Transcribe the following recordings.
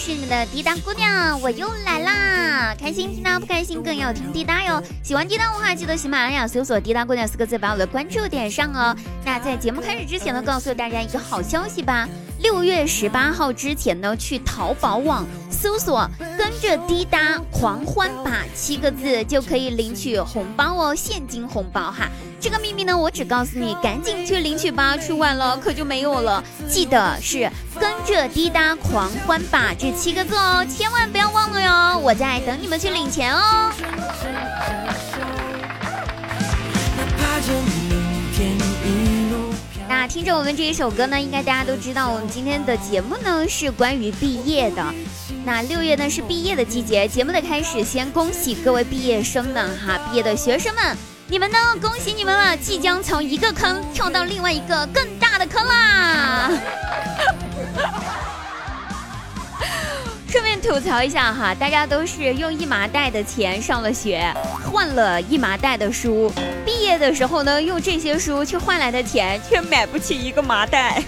是你们的滴答姑娘，我又来啦！开心滴答不开心更要听滴答哟。喜欢滴答的话，记得喜马拉雅搜索“滴答姑娘”四个字，把我的关注点上哦。那在节目开始之前呢，告诉大家一个好消息吧。六月十八号之前呢，去淘宝网搜索“跟着滴答狂欢吧”七个字，就可以领取红包哦，现金红包哈。这个秘密呢，我只告诉你，赶紧去领取吧，去晚了可就没有了。记得是“跟着滴答狂欢吧”这七个字哦，千万不要忘了哟，我在等你们去领钱哦。那听着我们这一首歌呢，应该大家都知道，我们今天的节目呢是关于毕业的。那六月呢是毕业的季节，节目的开始先恭喜各位毕业生们哈，毕业的学生们，你们呢恭喜你们了，即将从一个坑跳到另外一个更大的坑啦！顺便吐槽一下哈，大家都是用一麻袋的钱上了学，换了一麻袋的书，毕业的时候呢，用这些书去换来的钱，却买不起一个麻袋。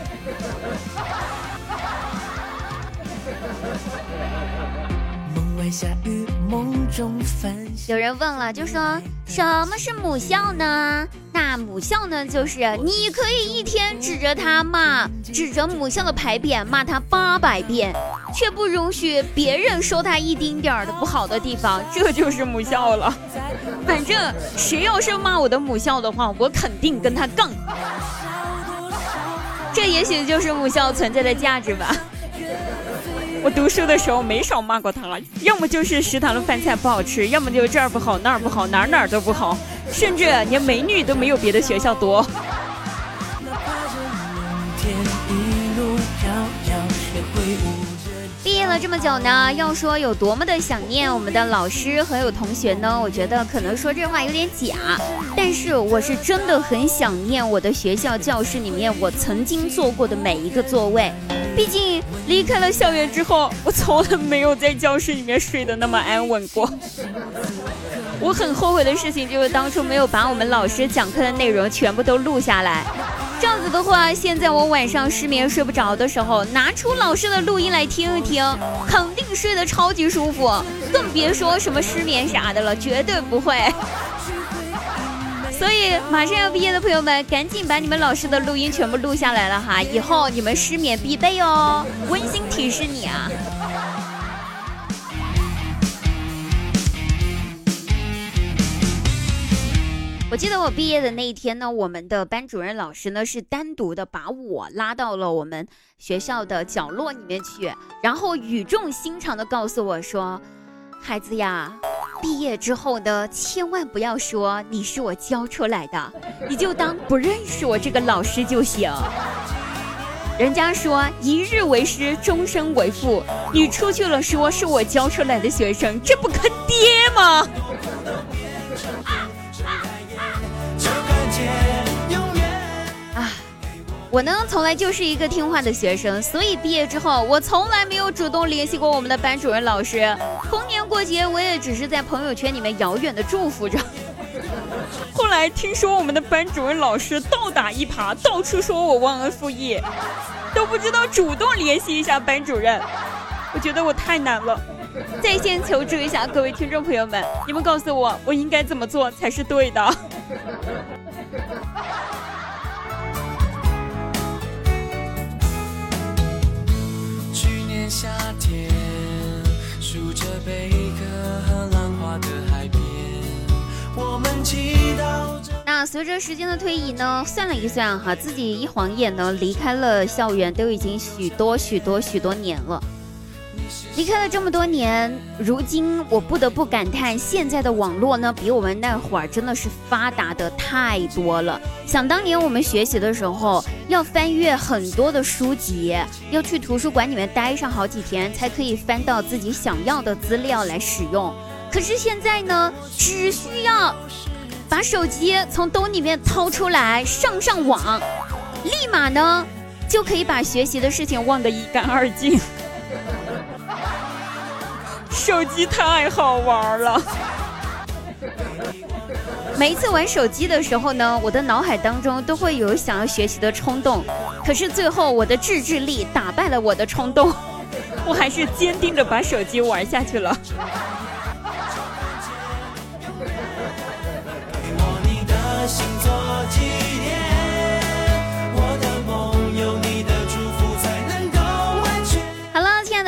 有人问了，就说什么是母校呢？那母校呢，就是你可以一天指着他骂，指着母校的牌匾骂他八百遍，却不容许别人说他一丁点儿的不好的地方，这就是母校了。反正谁要是骂我的母校的话，我肯定跟他杠。这也许就是母校存在的价值吧。我读书的时候没少骂过他，要么就是食堂的饭菜不好吃，要么就这儿不好那儿不好，哪儿哪儿都不好，甚至连美女都没有别的学校多。毕业了这么久呢，要说有多么的想念我们的老师和有同学呢？我觉得可能说这话有点假，但是我是真的很想念我的学校教室里面我曾经坐过的每一个座位。毕竟离开了校园之后，我从来没有在教室里面睡得那么安稳过。我很后悔的事情就是当初没有把我们老师讲课的内容全部都录下来。这样子的话，现在我晚上失眠睡不着的时候，拿出老师的录音来听一听，肯定睡得超级舒服，更别说什么失眠啥的了，绝对不会。所以，马上要毕业的朋友们，赶紧把你们老师的录音全部录下来了哈，以后你们失眠必备哦。温馨提示你啊！我记得我毕业的那一天呢，我们的班主任老师呢是单独的把我拉到了我们学校的角落里面去，然后语重心长的告诉我说：“孩子呀。”毕业之后呢，千万不要说你是我教出来的，你就当不认识我这个老师就行。人家说一日为师，终身为父，你出去了说是我教出来的学生，这不坑爹吗？我呢，从来就是一个听话的学生，所以毕业之后，我从来没有主动联系过我们的班主任老师。逢年过节，我也只是在朋友圈里面遥远的祝福着。后来听说我们的班主任老师倒打一耙，到处说我忘恩负义，都不知道主动联系一下班主任。我觉得我太难了，在线求助一下各位听众朋友们，你们告诉我，我应该怎么做才是对的？随着时间的推移呢，算了一算哈，自己一晃眼呢离开了校园，都已经许多许多许多年了。离开了这么多年，如今我不得不感叹，现在的网络呢，比我们那会儿真的是发达的太多了。想当年我们学习的时候，要翻阅很多的书籍，要去图书馆里面待上好几天，才可以翻到自己想要的资料来使用。可是现在呢，只需要把手机从兜里面掏出来，上上网，立马呢就可以把学习的事情忘得一干二净。手机太好玩了，每一次玩手机的时候呢，我的脑海当中都会有想要学习的冲动，可是最后我的自制力打败了我的冲动。我还是坚定的把手机玩下去了。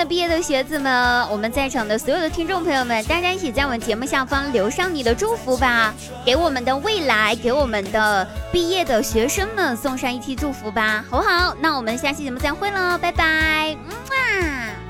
毕业的学子们，我们在场的所有的听众朋友们，大家一起在我们节目下方留上你的祝福吧，给我们的未来，给我们的毕业的学生们送上一期祝福吧，好不好？那我们下期节目再会喽，拜拜，么么。